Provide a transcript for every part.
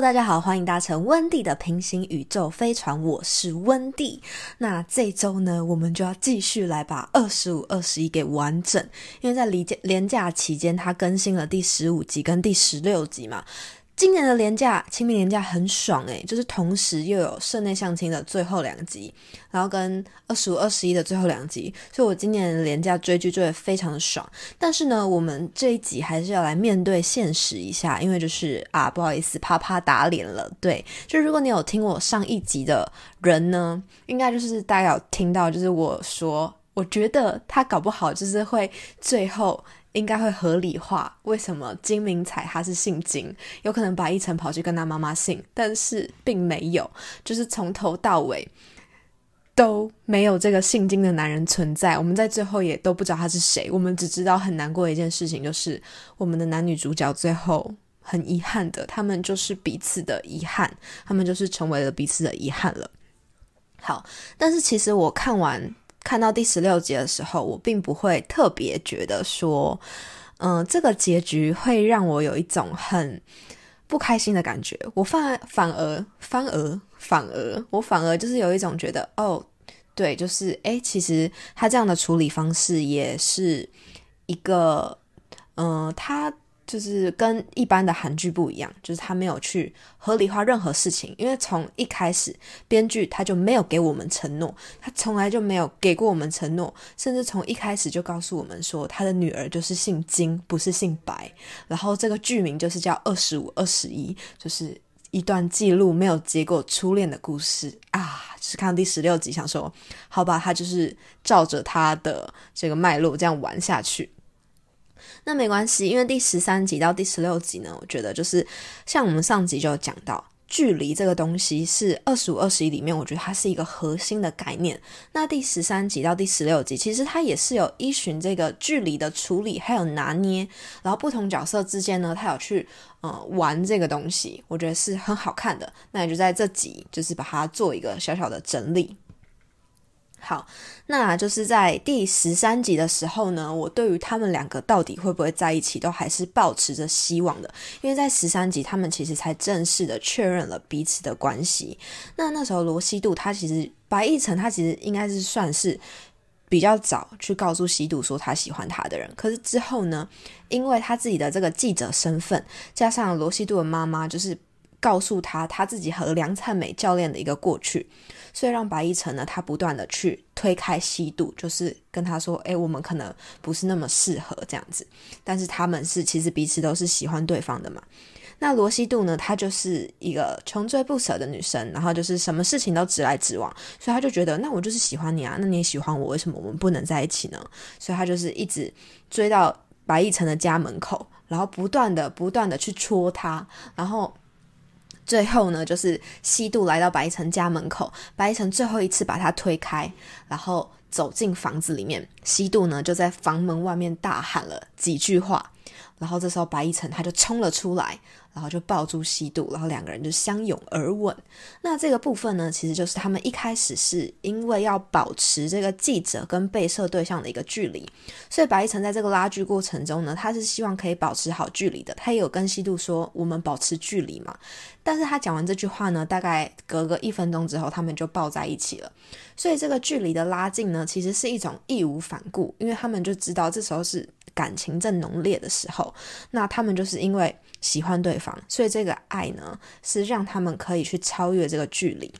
大家好，欢迎搭乘温蒂的平行宇宙飞船，我是温蒂。那这周呢，我们就要继续来把二十五、二十一给完整，因为在离假连假期间，它更新了第十五集跟第十六集嘛。今年的年假，清明年假很爽诶，就是同时又有室内相亲的最后两集，然后跟二十五、二十一的最后两集，所以我今年的年假追剧追得非常的爽。但是呢，我们这一集还是要来面对现实一下，因为就是啊，不好意思，啪啪打脸了。对，就如果你有听我上一集的人呢，应该就是大家有听到，就是我说，我觉得他搞不好就是会最后。应该会合理化为什么金明彩他是姓金，有可能白一晨跑去跟他妈妈姓，但是并没有，就是从头到尾都没有这个姓金的男人存在。我们在最后也都不知道他是谁，我们只知道很难过的一件事情，就是我们的男女主角最后很遗憾的，他们就是彼此的遗憾，他们就是成为了彼此的遗憾了。好，但是其实我看完。看到第十六集的时候，我并不会特别觉得说，嗯，这个结局会让我有一种很不开心的感觉。我反反而反而反而，我反而就是有一种觉得，哦，对，就是哎，其实他这样的处理方式也是一个，嗯，他。就是跟一般的韩剧不一样，就是他没有去合理化任何事情，因为从一开始编剧他就没有给我们承诺，他从来就没有给过我们承诺，甚至从一开始就告诉我们说他的女儿就是姓金，不是姓白，然后这个剧名就是叫二十五二十一，就是一段记录没有结果初恋的故事啊！就是看到第十六集，想说好吧，他就是照着他的这个脉络这样玩下去。那没关系，因为第十三集到第十六集呢，我觉得就是像我们上集就有讲到，距离这个东西是二十五、二十一里面，我觉得它是一个核心的概念。那第十三集到第十六集，其实它也是有依循这个距离的处理，还有拿捏，然后不同角色之间呢，它有去呃玩这个东西，我觉得是很好看的。那也就在这集，就是把它做一个小小的整理。好，那就是在第十三集的时候呢，我对于他们两个到底会不会在一起，都还是保持着希望的。因为在十三集，他们其实才正式的确认了彼此的关系。那那时候罗西度他其实白亦晨他其实应该是算是比较早去告诉西度说他喜欢他的人。可是之后呢，因为他自己的这个记者身份，加上罗西度的妈妈就是告诉他他自己和梁灿美教练的一个过去。所以让白一晨呢，他不断的去推开西渡，就是跟他说：“哎，我们可能不是那么适合这样子。”但是他们是其实彼此都是喜欢对方的嘛。那罗西度呢，她就是一个穷追不舍的女生，然后就是什么事情都直来直往，所以他就觉得，那我就是喜欢你啊，那你也喜欢我，为什么我们不能在一起呢？所以他就是一直追到白一晨的家门口，然后不断的不断的去戳他，然后。最后呢，就是西渡来到白一晨家门口，白一晨最后一次把他推开，然后走进房子里面。西渡呢就在房门外面大喊了几句话，然后这时候白一晨他就冲了出来。然后就抱住西渡，然后两个人就相拥而吻。那这个部分呢，其实就是他们一开始是因为要保持这个记者跟被摄对象的一个距离，所以白一晨在这个拉锯过程中呢，他是希望可以保持好距离的。他也有跟西渡说：“我们保持距离嘛。”但是他讲完这句话呢，大概隔个一分钟之后，他们就抱在一起了。所以这个距离的拉近呢，其实是一种义无反顾，因为他们就知道这时候是感情正浓烈的时候。那他们就是因为。喜欢对方，所以这个爱呢，是让他们可以去超越这个距离。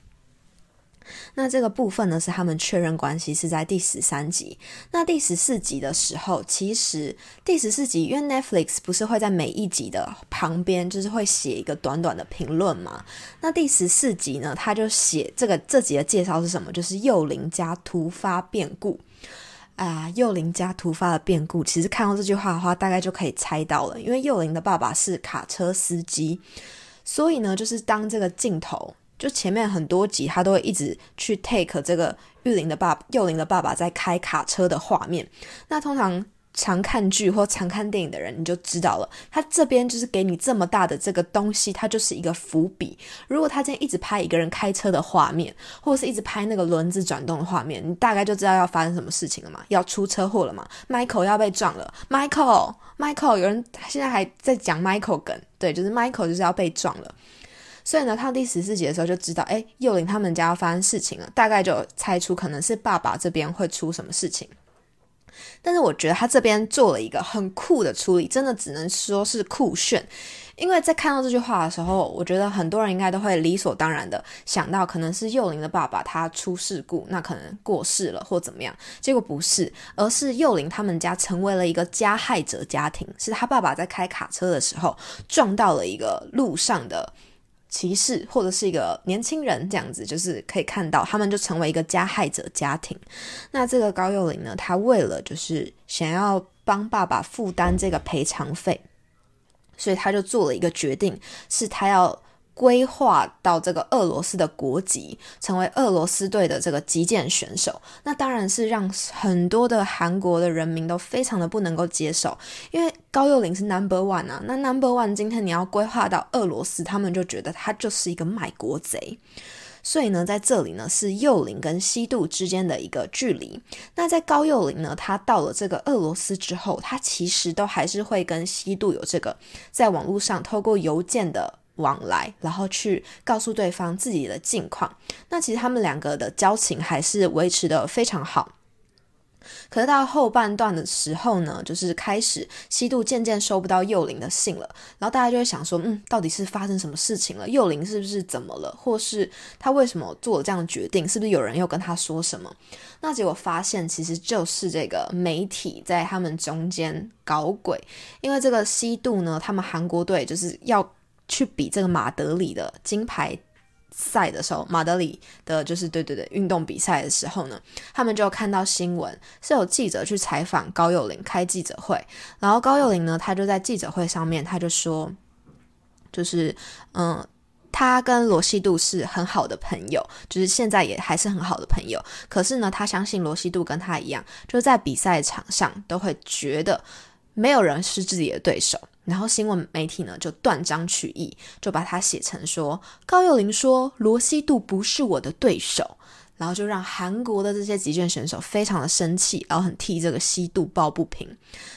那这个部分呢，是他们确认关系是在第十三集。那第十四集的时候，其实第十四集，因为 Netflix 不是会在每一集的旁边，就是会写一个短短的评论嘛？那第十四集呢，他就写这个这集的介绍是什么？就是幼龄加突发变故。啊，幼林家突发的变故，其实看到这句话的话，大概就可以猜到了。因为幼林的爸爸是卡车司机，所以呢，就是当这个镜头，就前面很多集，他都会一直去 take 这个玉林的爸幼林的爸爸在开卡车的画面。那通常。常看剧或常看电影的人，你就知道了。他这边就是给你这么大的这个东西，它就是一个伏笔。如果他今天一直拍一个人开车的画面，或者是一直拍那个轮子转动的画面，你大概就知道要发生什么事情了嘛？要出车祸了嘛？Michael 要被撞了，Michael，Michael，有人现在还在讲 Michael 梗，对，就是 Michael 就是要被撞了。所以呢，他第十四集的时候就知道，哎，幼灵他们家要发生事情了，大概就猜出可能是爸爸这边会出什么事情。但是我觉得他这边做了一个很酷的处理，真的只能说是酷炫。因为在看到这句话的时候，我觉得很多人应该都会理所当然的想到，可能是幼灵的爸爸他出事故，那可能过世了或怎么样。结果不是，而是幼灵他们家成为了一个加害者家庭，是他爸爸在开卡车的时候撞到了一个路上的歧视或者是一个年轻人，这样子就是可以看到他们就成为一个加害者家庭。那这个高幼霖呢，他为了就是想要帮爸爸负担这个赔偿费。所以他就做了一个决定，是他要规划到这个俄罗斯的国籍，成为俄罗斯队的这个击剑选手。那当然是让很多的韩国的人民都非常的不能够接受，因为高幼林是 Number One 啊，那 Number One 今天你要规划到俄罗斯，他们就觉得他就是一个卖国贼。所以呢，在这里呢是幼林跟西渡之间的一个距离。那在高幼林呢，他到了这个俄罗斯之后，他其实都还是会跟西渡有这个在网络上透过邮件的往来，然后去告诉对方自己的近况。那其实他们两个的交情还是维持的非常好。可是到后半段的时候呢，就是开始西渡渐渐收不到幼灵的信了，然后大家就会想说，嗯，到底是发生什么事情了？幼灵是不是怎么了？或是他为什么做了这样的决定？是不是有人又跟他说什么？那结果发现其实就是这个媒体在他们中间搞鬼，因为这个西渡呢，他们韩国队就是要去比这个马德里的金牌。赛的时候，马德里的就是对对对运动比赛的时候呢，他们就看到新闻是有记者去采访高幼霖开记者会，然后高幼霖呢，他就在记者会上面他就说，就是嗯，他跟罗西度是很好的朋友，就是现在也还是很好的朋友，可是呢，他相信罗西度跟他一样，就在比赛场上都会觉得没有人是自己的对手。然后新闻媒体呢就断章取义，就把它写成说高幼霖说罗西度不是我的对手。然后就让韩国的这些击剑选手非常的生气，然后很替这个西渡抱不平。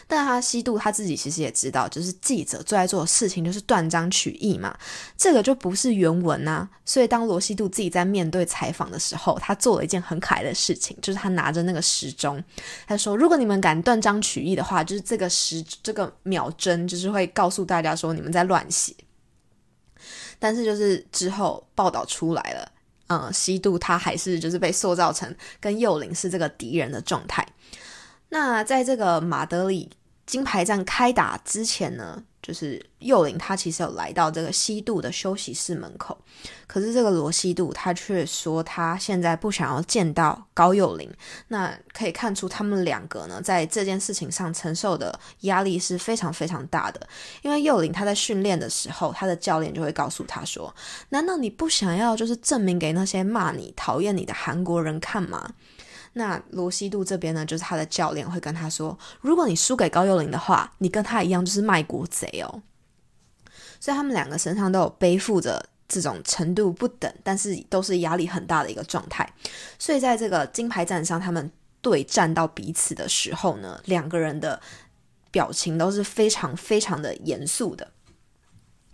但他西渡他自己其实也知道，就是记者最爱做的事情就是断章取义嘛，这个就不是原文呐。所以当罗西度自己在面对采访的时候，他做了一件很可爱的事情，就是他拿着那个时钟，他说：“如果你们敢断章取义的话，就是这个时这个秒针就是会告诉大家说你们在乱写。”但是就是之后报道出来了。嗯，西渡他还是就是被塑造成跟幼灵是这个敌人的状态。那在这个马德里金牌战开打之前呢？就是幼林，他其实有来到这个西渡的休息室门口，可是这个罗西渡他却说他现在不想要见到高幼林。那可以看出他们两个呢，在这件事情上承受的压力是非常非常大的。因为幼林他在训练的时候，他的教练就会告诉他说：“难道你不想要就是证明给那些骂你、讨厌你的韩国人看吗？”那罗西度这边呢，就是他的教练会跟他说：“如果你输给高幼霖的话，你跟他一样就是卖国贼哦。”所以他们两个身上都有背负着这种程度不等，但是都是压力很大的一个状态。所以在这个金牌战上，他们对战到彼此的时候呢，两个人的表情都是非常非常的严肃的。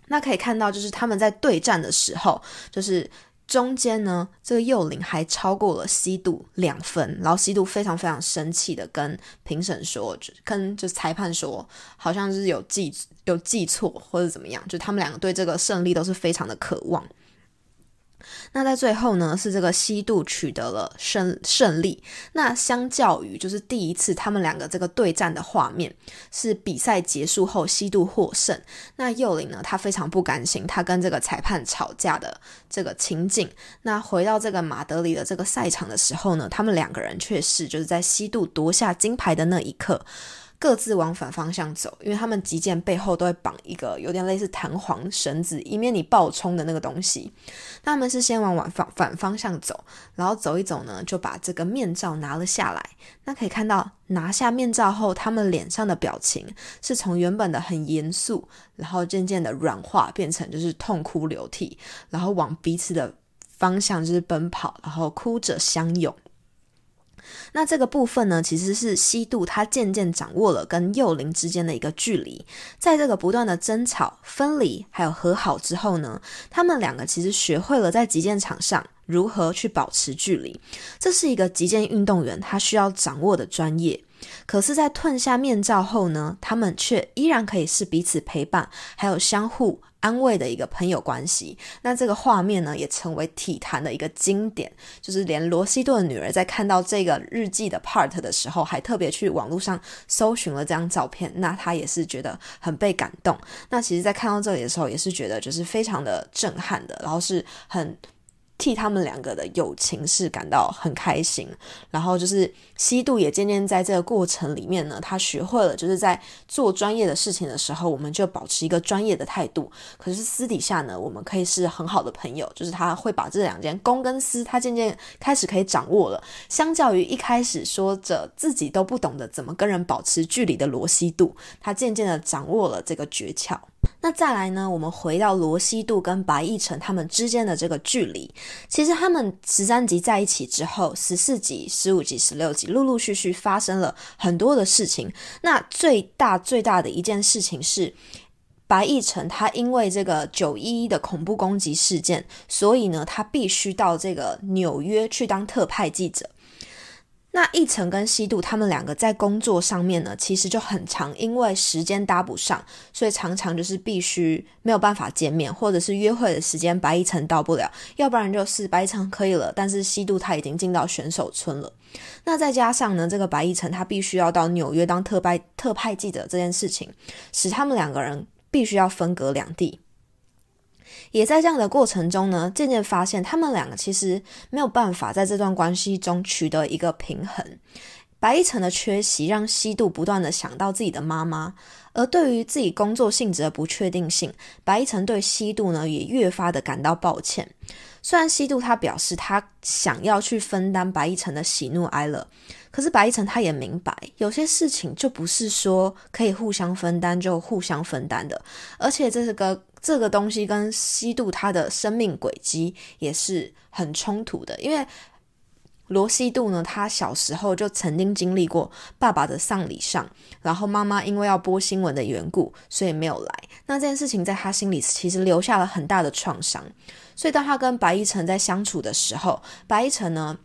那可以看到，就是他们在对战的时候，就是。中间呢，这个幼龄还超过了西渡两分，然后西渡非常非常生气的跟评审说，跟就裁判说，好像是有记有记错或者怎么样，就他们两个对这个胜利都是非常的渴望。那在最后呢，是这个西渡取得了胜胜利。那相较于就是第一次他们两个这个对战的画面，是比赛结束后西渡获胜。那幼龄呢，他非常不甘心，他跟这个裁判吵架的这个情景。那回到这个马德里的这个赛场的时候呢，他们两个人却是就是在西渡夺下金牌的那一刻。各自往反方向走，因为他们击剑背后都会绑一个有点类似弹簧绳子，以免你爆冲的那个东西。他们是先往反反方向走，然后走一走呢，就把这个面罩拿了下来。那可以看到，拿下面罩后，他们脸上的表情是从原本的很严肃，然后渐渐的软化，变成就是痛哭流涕，然后往彼此的方向就是奔跑，然后哭着相拥。那这个部分呢，其实是西渡他渐渐掌握了跟幼灵之间的一个距离。在这个不断的争吵、分离还有和好之后呢，他们两个其实学会了在击剑场上如何去保持距离。这是一个击剑运动员他需要掌握的专业。可是，在褪下面罩后呢，他们却依然可以是彼此陪伴，还有相互安慰的一个朋友关系。那这个画面呢，也成为体坛的一个经典，就是连罗西顿的女儿在看到这个日记的 part 的时候，还特别去网络上搜寻了这张照片。那她也是觉得很被感动。那其实，在看到这里的时候，也是觉得就是非常的震撼的，然后是很。替他们两个的友情是感到很开心，然后就是西渡也渐渐在这个过程里面呢，他学会了就是在做专业的事情的时候，我们就保持一个专业的态度。可是私底下呢，我们可以是很好的朋友，就是他会把这两件公跟私，他渐渐开始可以掌握了。相较于一开始说着自己都不懂得怎么跟人保持距离的罗西度，他渐渐的掌握了这个诀窍。那再来呢？我们回到罗西度跟白亦辰他们之间的这个距离，其实他们十三集在一起之后，十四集、十五集、十六集，陆陆续续发生了很多的事情。那最大最大的一件事情是，白亦辰他因为这个九一一的恐怖攻击事件，所以呢，他必须到这个纽约去当特派记者。那一成跟西渡他们两个在工作上面呢，其实就很长，因为时间搭不上，所以常常就是必须没有办法见面，或者是约会的时间白一成到不了，要不然就是白一成可以了，但是西渡他已经进到选手村了。那再加上呢，这个白一成他必须要到纽约当特派特派记者这件事情，使他们两个人必须要分隔两地。也在这样的过程中呢，渐渐发现他们两个其实没有办法在这段关系中取得一个平衡。白一晨的缺席让西渡不断的想到自己的妈妈，而对于自己工作性质的不确定性，白一晨对西渡呢也越发的感到抱歉。虽然西渡他表示他想要去分担白一晨的喜怒哀乐，可是白一晨他也明白，有些事情就不是说可以互相分担就互相分担的，而且这个。这个东西跟西渡他的生命轨迹也是很冲突的，因为罗西渡呢，他小时候就曾经经历过爸爸的丧礼上，然后妈妈因为要播新闻的缘故，所以没有来。那这件事情在他心里其实留下了很大的创伤，所以当他跟白一晨在相处的时候，白一晨呢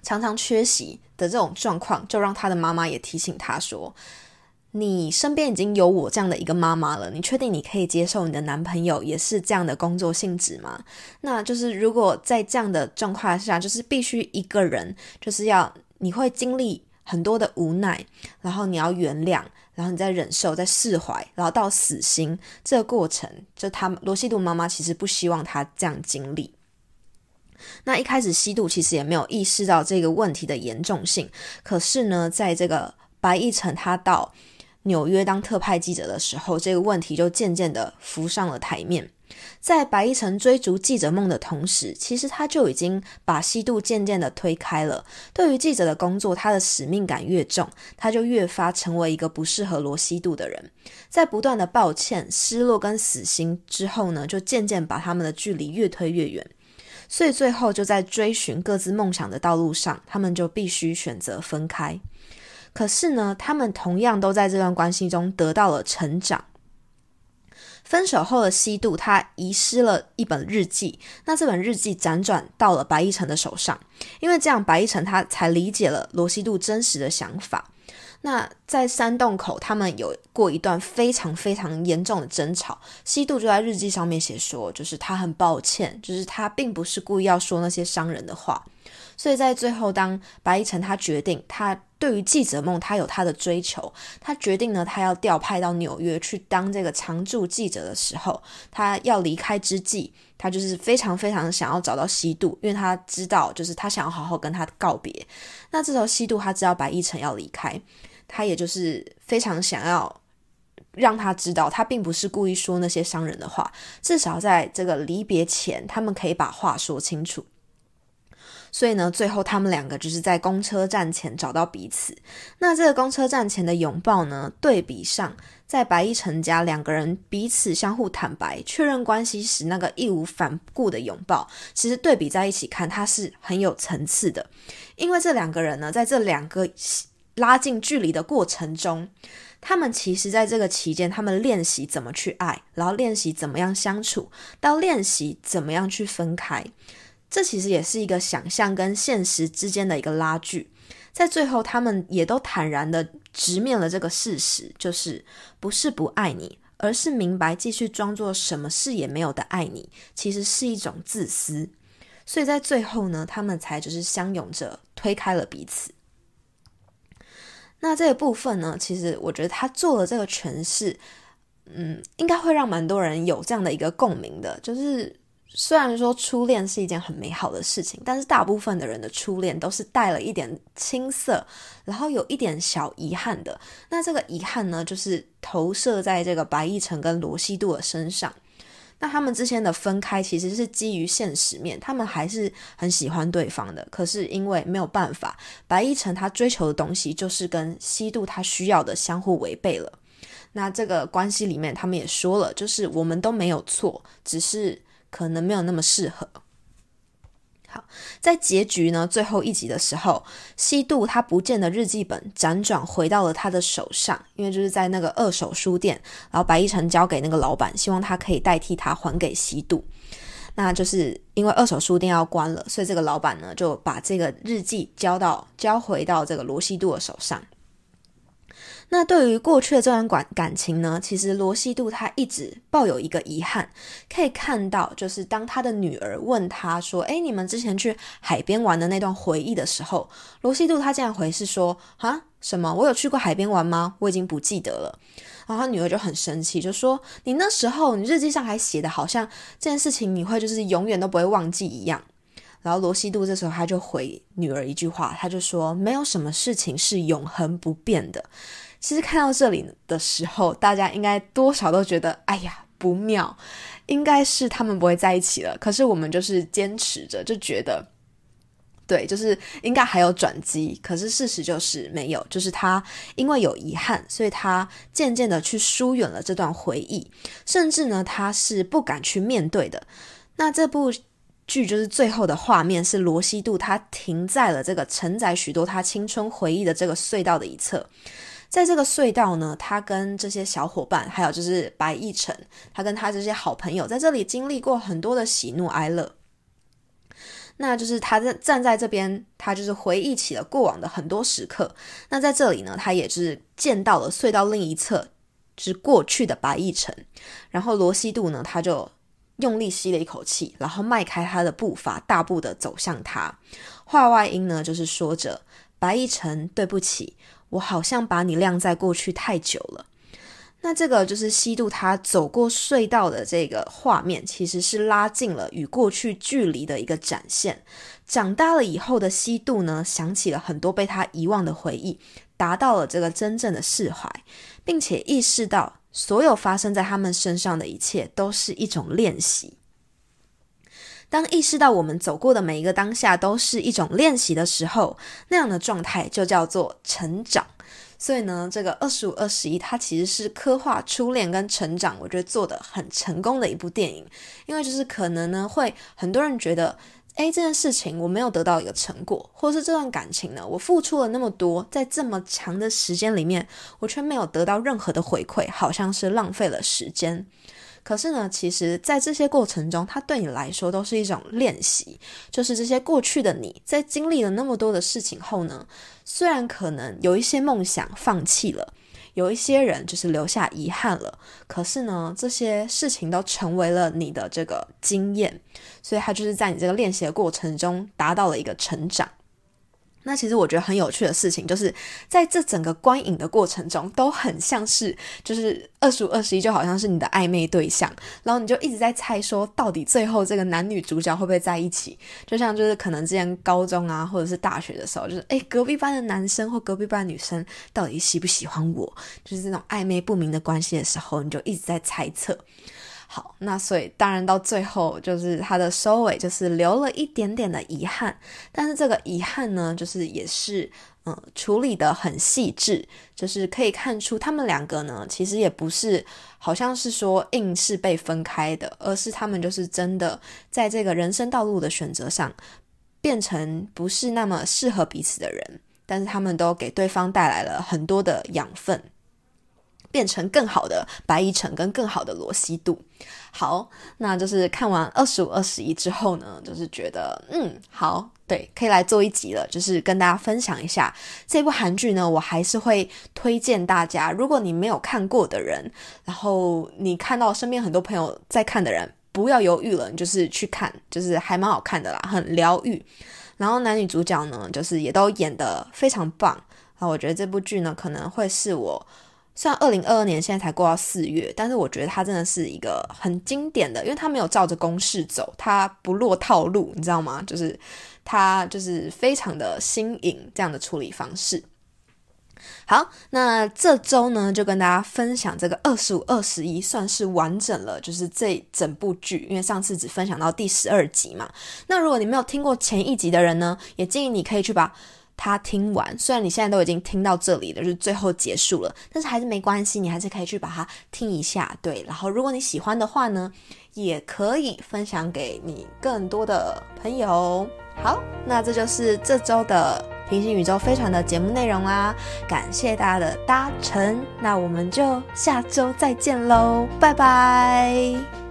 常常缺席的这种状况，就让他的妈妈也提醒他说。你身边已经有我这样的一个妈妈了，你确定你可以接受你的男朋友也是这样的工作性质吗？那就是如果在这样的状况下，就是必须一个人，就是要你会经历很多的无奈，然后你要原谅，然后你再忍受，再释怀，然后到死心这个过程，就他罗西度妈妈其实不希望他这样经历。那一开始西渡其实也没有意识到这个问题的严重性，可是呢，在这个白亦辰他到。纽约当特派记者的时候，这个问题就渐渐的浮上了台面。在白一城追逐记者梦的同时，其实他就已经把西渡渐渐的推开了。对于记者的工作，他的使命感越重，他就越发成为一个不适合罗西渡的人。在不断的抱歉、失落跟死心之后呢，就渐渐把他们的距离越推越远。所以最后就在追寻各自梦想的道路上，他们就必须选择分开。可是呢，他们同样都在这段关系中得到了成长。分手后的西渡，他遗失了一本日记，那这本日记辗转到了白一晨的手上，因为这样，白一晨他才理解了罗西渡真实的想法。那在山洞口，他们有过一段非常非常严重的争吵。西渡就在日记上面写说，就是他很抱歉，就是他并不是故意要说那些伤人的话。所以在最后，当白一晨他决定，他对于记者梦他有他的追求，他决定呢，他要调派到纽约去当这个常驻记者的时候，他要离开之际，他就是非常非常想要找到西渡，因为他知道，就是他想要好好跟他告别。那这时候西渡他知道白一晨要离开，他也就是非常想要让他知道，他并不是故意说那些伤人的话，至少在这个离别前，他们可以把话说清楚。所以呢，最后他们两个就是在公车站前找到彼此。那这个公车站前的拥抱呢，对比上在白一成家两个人彼此相互坦白、确认关系时那个义无反顾的拥抱，其实对比在一起看，它是很有层次的。因为这两个人呢，在这两个拉近距离的过程中。他们其实在这个期间，他们练习怎么去爱，然后练习怎么样相处，到练习怎么样去分开。这其实也是一个想象跟现实之间的一个拉锯。在最后，他们也都坦然的直面了这个事实，就是不是不爱你，而是明白继续装作什么事也没有的爱你，其实是一种自私。所以在最后呢，他们才就是相拥着推开了彼此。那这个部分呢，其实我觉得他做了这个诠释，嗯，应该会让蛮多人有这样的一个共鸣的。就是虽然说初恋是一件很美好的事情，但是大部分的人的初恋都是带了一点青涩，然后有一点小遗憾的。那这个遗憾呢，就是投射在这个白亦辰跟罗西度的身上。那他们之间的分开其实是基于现实面，他们还是很喜欢对方的。可是因为没有办法，白一晨他追求的东西就是跟西渡他需要的相互违背了。那这个关系里面，他们也说了，就是我们都没有错，只是可能没有那么适合。好，在结局呢最后一集的时候，西渡他不见的日记本辗转回到了他的手上，因为就是在那个二手书店，然后白一晨交给那个老板，希望他可以代替他还给西渡。那就是因为二手书店要关了，所以这个老板呢就把这个日记交到交回到这个罗西渡的手上。那对于过去的这段感感情呢，其实罗西度他一直抱有一个遗憾，可以看到，就是当他的女儿问他说：“哎，你们之前去海边玩的那段回忆的时候，罗西度他竟然回是说：啊，什么？我有去过海边玩吗？我已经不记得了。”然后他女儿就很生气，就说：“你那时候你日记上还写的好像这件事情你会就是永远都不会忘记一样。”然后罗西度这时候他就回女儿一句话，他就说：“没有什么事情是永恒不变的。”其实看到这里的时候，大家应该多少都觉得，哎呀不妙，应该是他们不会在一起了。可是我们就是坚持着，就觉得，对，就是应该还有转机。可是事实就是没有，就是他因为有遗憾，所以他渐渐的去疏远了这段回忆，甚至呢，他是不敢去面对的。那这部剧就是最后的画面是罗西度，他停在了这个承载许多他青春回忆的这个隧道的一侧。在这个隧道呢，他跟这些小伙伴，还有就是白亦辰，他跟他这些好朋友，在这里经历过很多的喜怒哀乐。那就是他在站在这边，他就是回忆起了过往的很多时刻。那在这里呢，他也是见到了隧道另一侧，就是过去的白亦辰。然后罗西度呢，他就用力吸了一口气，然后迈开他的步伐，大步的走向他。话外音呢，就是说着：“白亦辰，对不起。”我好像把你晾在过去太久了。那这个就是西渡他走过隧道的这个画面，其实是拉近了与过去距离的一个展现。长大了以后的西渡呢，想起了很多被他遗忘的回忆，达到了这个真正的释怀，并且意识到所有发生在他们身上的一切都是一种练习。当意识到我们走过的每一个当下都是一种练习的时候，那样的状态就叫做成长。所以呢，这个二十五二十一，它其实是刻画初恋跟成长，我觉得做的很成功的一部电影。因为就是可能呢，会很多人觉得，诶，这件事情我没有得到一个成果，或是这段感情呢，我付出了那么多，在这么长的时间里面，我却没有得到任何的回馈，好像是浪费了时间。可是呢，其实，在这些过程中，它对你来说都是一种练习。就是这些过去的你在经历了那么多的事情后呢，虽然可能有一些梦想放弃了，有一些人就是留下遗憾了，可是呢，这些事情都成为了你的这个经验，所以它就是在你这个练习的过程中达到了一个成长。那其实我觉得很有趣的事情，就是在这整个观影的过程中，都很像是就是二十五二十一，就好像是你的暧昧对象，然后你就一直在猜说，到底最后这个男女主角会不会在一起？就像就是可能之前高中啊，或者是大学的时候，就是诶隔壁班的男生或隔壁班女生到底喜不喜欢我？就是这种暧昧不明的关系的时候，你就一直在猜测。好，那所以当然到最后就是它的收尾就是留了一点点的遗憾，但是这个遗憾呢，就是也是嗯处理的很细致，就是可以看出他们两个呢其实也不是好像是说硬是被分开的，而是他们就是真的在这个人生道路的选择上变成不是那么适合彼此的人，但是他们都给对方带来了很多的养分。变成更好的白一晨跟更好的罗西度。好，那就是看完二十五、二十一之后呢，就是觉得嗯，好，对，可以来做一集了，就是跟大家分享一下这部韩剧呢。我还是会推荐大家，如果你没有看过的人，然后你看到身边很多朋友在看的人，不要犹豫了，你就是去看，就是还蛮好看的啦，很疗愈。然后男女主角呢，就是也都演得非常棒。那我觉得这部剧呢，可能会是我。虽然二零二二年现在才过到四月，但是我觉得它真的是一个很经典的，因为它没有照着公式走，它不落套路，你知道吗？就是它就是非常的新颖这样的处理方式。好，那这周呢就跟大家分享这个二十五、二十一，算是完整了，就是这整部剧，因为上次只分享到第十二集嘛。那如果你没有听过前一集的人呢，也建议你可以去把。他听完，虽然你现在都已经听到这里了，就是最后结束了，但是还是没关系，你还是可以去把它听一下，对。然后如果你喜欢的话呢，也可以分享给你更多的朋友。好，那这就是这周的平行宇宙飞船的节目内容啦，感谢大家的搭乘，那我们就下周再见喽，拜拜。